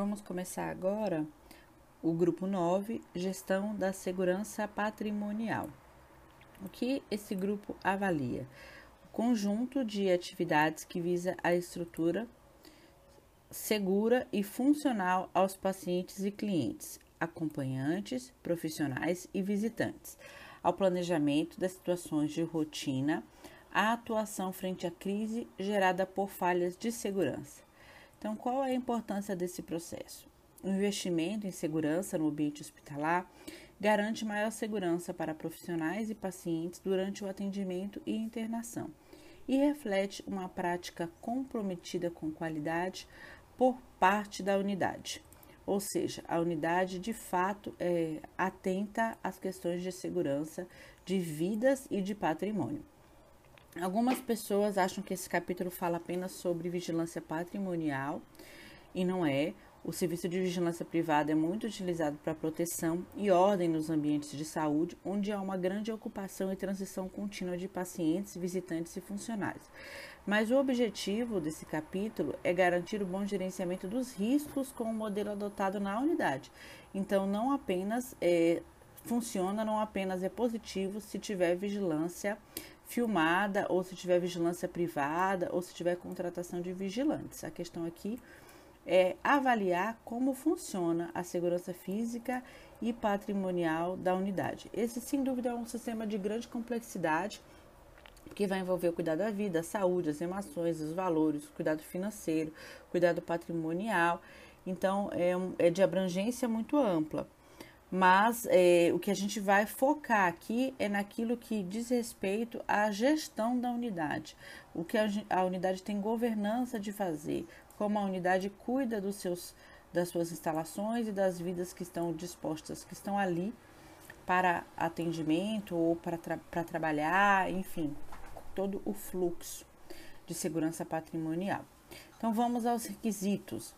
Vamos começar agora o grupo 9, Gestão da Segurança Patrimonial. O que esse grupo avalia? O conjunto de atividades que visa a estrutura segura e funcional aos pacientes e clientes, acompanhantes, profissionais e visitantes, ao planejamento das situações de rotina, à atuação frente à crise gerada por falhas de segurança. Então, qual é a importância desse processo? O investimento em segurança no ambiente hospitalar garante maior segurança para profissionais e pacientes durante o atendimento e internação e reflete uma prática comprometida com qualidade por parte da unidade. Ou seja, a unidade de fato é atenta às questões de segurança de vidas e de patrimônio. Algumas pessoas acham que esse capítulo fala apenas sobre vigilância patrimonial e não é. O serviço de vigilância privada é muito utilizado para proteção e ordem nos ambientes de saúde, onde há uma grande ocupação e transição contínua de pacientes, visitantes e funcionários. Mas o objetivo desse capítulo é garantir o bom gerenciamento dos riscos com o modelo adotado na unidade. Então, não apenas é, funciona, não apenas é positivo se tiver vigilância filmada, ou se tiver vigilância privada, ou se tiver contratação de vigilantes. A questão aqui é avaliar como funciona a segurança física e patrimonial da unidade. Esse, sem dúvida, é um sistema de grande complexidade que vai envolver o cuidado da vida, a saúde, as emoções, os valores, o cuidado financeiro, o cuidado patrimonial. Então, é, um, é de abrangência muito ampla mas é, o que a gente vai focar aqui é naquilo que diz respeito à gestão da unidade, o que a, a unidade tem governança de fazer, como a unidade cuida dos seus, das suas instalações e das vidas que estão dispostas, que estão ali para atendimento ou para, tra para trabalhar, enfim, todo o fluxo de segurança patrimonial. Então vamos aos requisitos.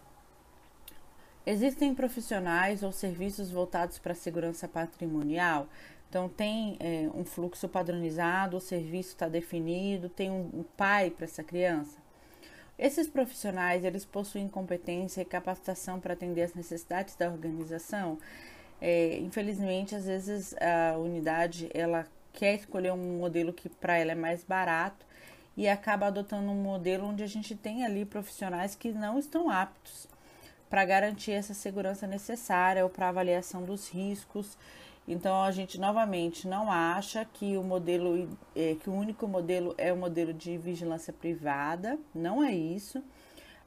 Existem profissionais ou serviços voltados para a segurança patrimonial? Então, tem é, um fluxo padronizado, o serviço está definido, tem um, um pai para essa criança? Esses profissionais, eles possuem competência e capacitação para atender as necessidades da organização? É, infelizmente, às vezes a unidade, ela quer escolher um modelo que para ela é mais barato e acaba adotando um modelo onde a gente tem ali profissionais que não estão aptos para garantir essa segurança necessária ou para avaliação dos riscos. Então a gente novamente não acha que o modelo é, que o único modelo é o modelo de vigilância privada, não é isso.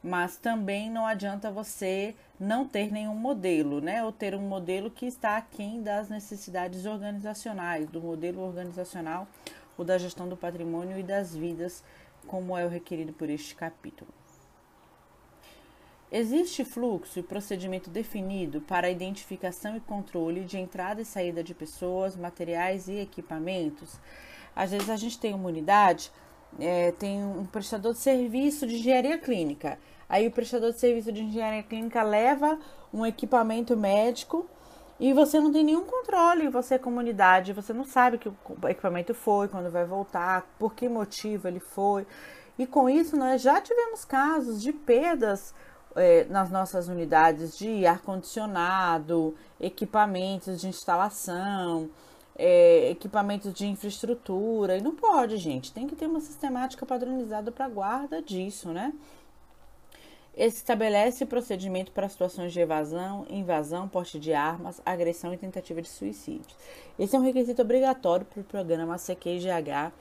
Mas também não adianta você não ter nenhum modelo, né? Ou ter um modelo que está aquém das necessidades organizacionais, do modelo organizacional ou da gestão do patrimônio e das vidas, como é o requerido por este capítulo. Existe fluxo e procedimento definido para identificação e controle de entrada e saída de pessoas, materiais e equipamentos? Às vezes a gente tem uma unidade, é, tem um prestador de serviço de engenharia clínica. Aí o prestador de serviço de engenharia clínica leva um equipamento médico e você não tem nenhum controle, você é comunidade, você não sabe que o equipamento foi, quando vai voltar, por que motivo ele foi. E com isso nós já tivemos casos de perdas é, nas nossas unidades de ar-condicionado, equipamentos de instalação, é, equipamentos de infraestrutura. E não pode, gente. Tem que ter uma sistemática padronizada para guarda disso, né? Estabelece procedimento para situações de evasão, invasão, porte de armas, agressão e tentativa de suicídio. Esse é um requisito obrigatório para o programa CQGH.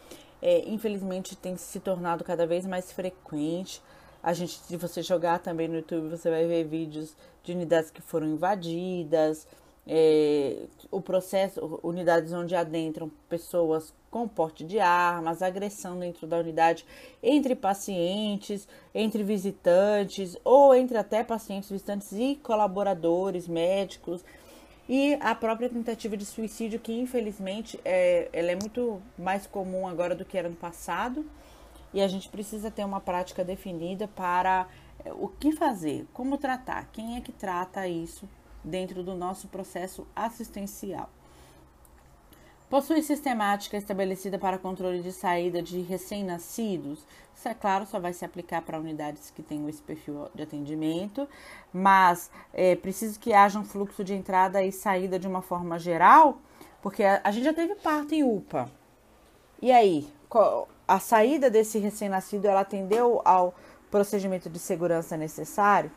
É, infelizmente, tem se tornado cada vez mais frequente. A gente, se você jogar também no YouTube, você vai ver vídeos de unidades que foram invadidas, é, o processo, unidades onde adentram pessoas com porte de armas, agressão dentro da unidade entre pacientes, entre visitantes ou entre até pacientes, visitantes e colaboradores médicos. E a própria tentativa de suicídio que infelizmente é, ela é muito mais comum agora do que era no passado e a gente precisa ter uma prática definida para eh, o que fazer, como tratar, quem é que trata isso dentro do nosso processo assistencial. Possui sistemática estabelecida para controle de saída de recém-nascidos? Isso, é claro, só vai se aplicar para unidades que tenham esse perfil de atendimento, mas é preciso que haja um fluxo de entrada e saída de uma forma geral, porque a, a gente já teve parto em UPA. E aí, a saída desse recém-nascido, ela atendeu ao procedimento de segurança necessário?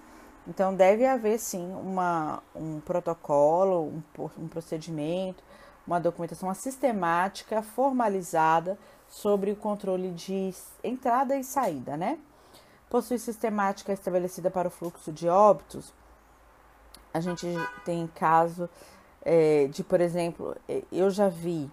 Então, deve haver sim uma, um protocolo, um, um procedimento, uma documentação, uma sistemática formalizada sobre o controle de entrada e saída, né? Possui sistemática estabelecida para o fluxo de óbitos. A gente tem caso é, de, por exemplo, é, eu já vi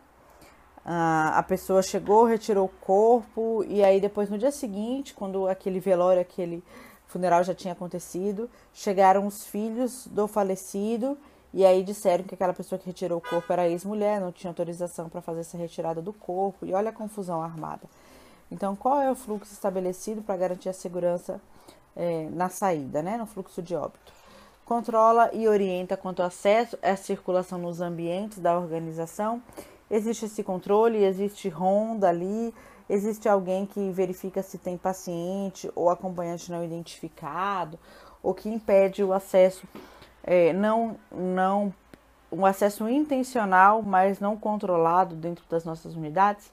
a pessoa chegou, retirou o corpo e aí depois no dia seguinte, quando aquele velório, aquele funeral já tinha acontecido, chegaram os filhos do falecido e aí disseram que aquela pessoa que retirou o corpo era ex-mulher, não tinha autorização para fazer essa retirada do corpo. E olha a confusão armada. Então, qual é o fluxo estabelecido para garantir a segurança é, na saída, né, no fluxo de óbito? Controla e orienta quanto ao acesso à circulação nos ambientes da organização. Existe esse controle, existe ronda ali, existe alguém que verifica se tem paciente ou acompanhante não identificado, ou que impede o acesso é, não, não um acesso intencional, mas não controlado dentro das nossas unidades,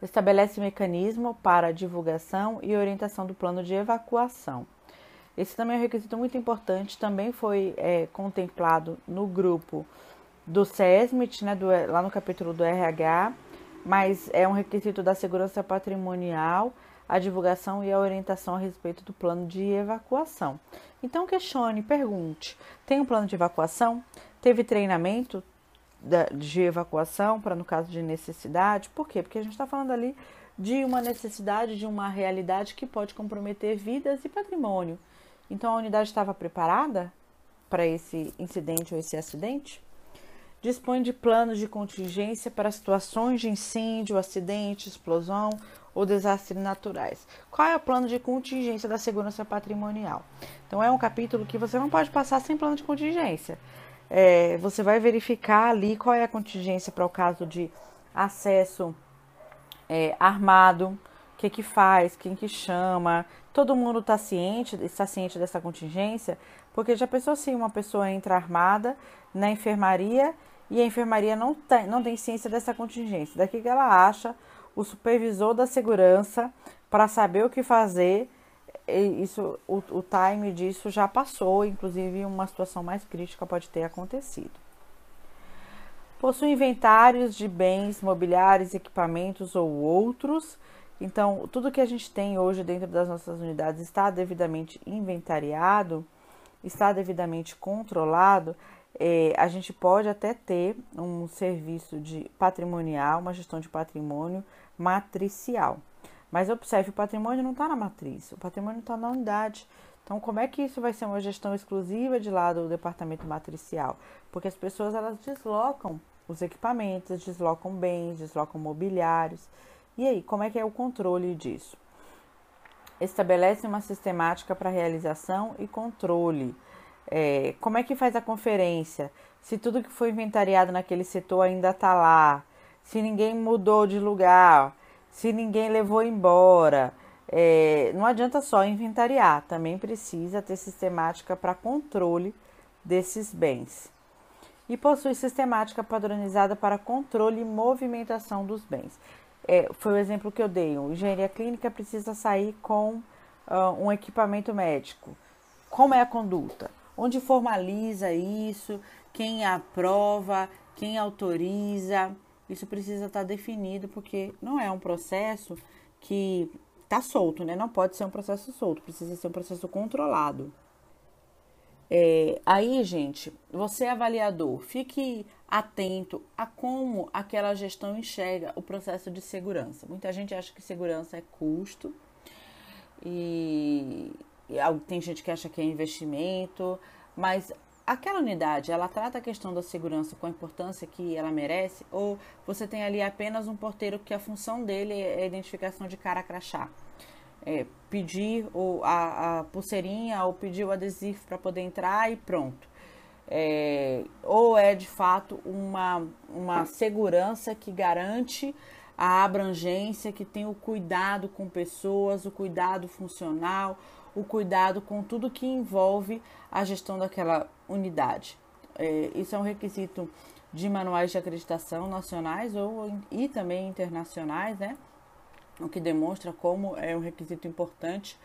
estabelece mecanismo para divulgação e orientação do plano de evacuação. Esse também é um requisito muito importante, também foi é, contemplado no grupo do SESMIT, né, do, lá no capítulo do RH, mas é um requisito da segurança patrimonial a divulgação e a orientação a respeito do plano de evacuação. Então questione, pergunte: tem um plano de evacuação? Teve treinamento de evacuação para no caso de necessidade? Por quê? Porque a gente está falando ali de uma necessidade, de uma realidade que pode comprometer vidas e patrimônio. Então a unidade estava preparada para esse incidente ou esse acidente? Dispõe de planos de contingência para situações de incêndio, acidente, explosão ou desastres naturais. Qual é o plano de contingência da segurança patrimonial? Então, é um capítulo que você não pode passar sem plano de contingência. É, você vai verificar ali qual é a contingência para o caso de acesso é, armado, o que que faz, quem que chama, todo mundo está ciente, está ciente dessa contingência, porque já pensou se uma pessoa entra armada na enfermaria e a enfermaria não tem, não tem ciência dessa contingência, daqui que ela acha o supervisor da segurança para saber o que fazer. Isso, o, o time disso já passou, inclusive uma situação mais crítica pode ter acontecido. Possui inventários de bens mobiliários, equipamentos ou outros. Então, tudo que a gente tem hoje dentro das nossas unidades está devidamente inventariado, está devidamente controlado. É, a gente pode até ter um serviço de patrimonial, uma gestão de patrimônio matricial. Mas observe, o patrimônio não está na matriz, o patrimônio está na unidade. Então, como é que isso vai ser uma gestão exclusiva de lá do departamento matricial? Porque as pessoas elas deslocam os equipamentos, deslocam bens, deslocam mobiliários. E aí, como é que é o controle disso? Estabelece uma sistemática para realização e controle. É, como é que faz a conferência? Se tudo que foi inventariado naquele setor ainda está lá, se ninguém mudou de lugar, se ninguém levou embora. É, não adianta só inventariar, também precisa ter sistemática para controle desses bens. E possui sistemática padronizada para controle e movimentação dos bens. É, foi o exemplo que eu dei. O engenharia clínica precisa sair com uh, um equipamento médico. Como é a conduta? Onde formaliza isso? Quem aprova? Quem autoriza? Isso precisa estar definido, porque não é um processo que está solto, né? Não pode ser um processo solto, precisa ser um processo controlado. É, aí, gente, você avaliador, fique atento a como aquela gestão enxerga o processo de segurança. Muita gente acha que segurança é custo e tem gente que acha que é investimento, mas aquela unidade, ela trata a questão da segurança com a importância que ela merece, ou você tem ali apenas um porteiro que a função dele é a identificação de cara crachá? É, pedir o, a, a pulseirinha ou pedir o adesivo para poder entrar e pronto. é, ou é de fato uma, uma segurança que garante a abrangência, que tem o cuidado com pessoas, o cuidado funcional, o cuidado com tudo que envolve a gestão daquela unidade. É, isso é um requisito de manuais de acreditação nacionais ou, e também internacionais, né? O que demonstra como é um requisito importante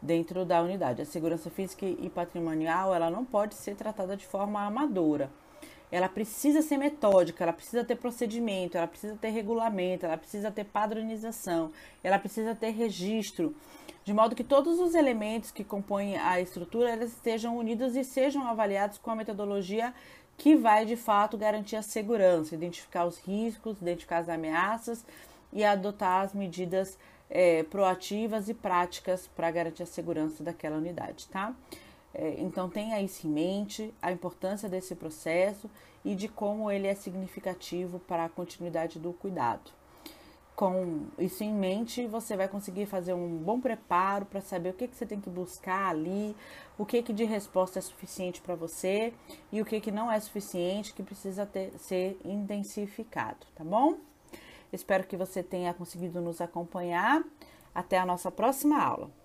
dentro da unidade. A segurança física e patrimonial ela não pode ser tratada de forma amadora ela precisa ser metódica, ela precisa ter procedimento, ela precisa ter regulamento, ela precisa ter padronização, ela precisa ter registro, de modo que todos os elementos que compõem a estrutura eles estejam unidos e sejam avaliados com a metodologia que vai de fato garantir a segurança, identificar os riscos, identificar as ameaças e adotar as medidas é, proativas e práticas para garantir a segurança daquela unidade, tá? É, então tenha isso em mente, a importância desse processo e de como ele é significativo para a continuidade do cuidado. Com isso em mente, você vai conseguir fazer um bom preparo para saber o que, que você tem que buscar ali, o que, que de resposta é suficiente para você e o que, que não é suficiente, que precisa ter, ser intensificado, tá bom? Espero que você tenha conseguido nos acompanhar. Até a nossa próxima aula.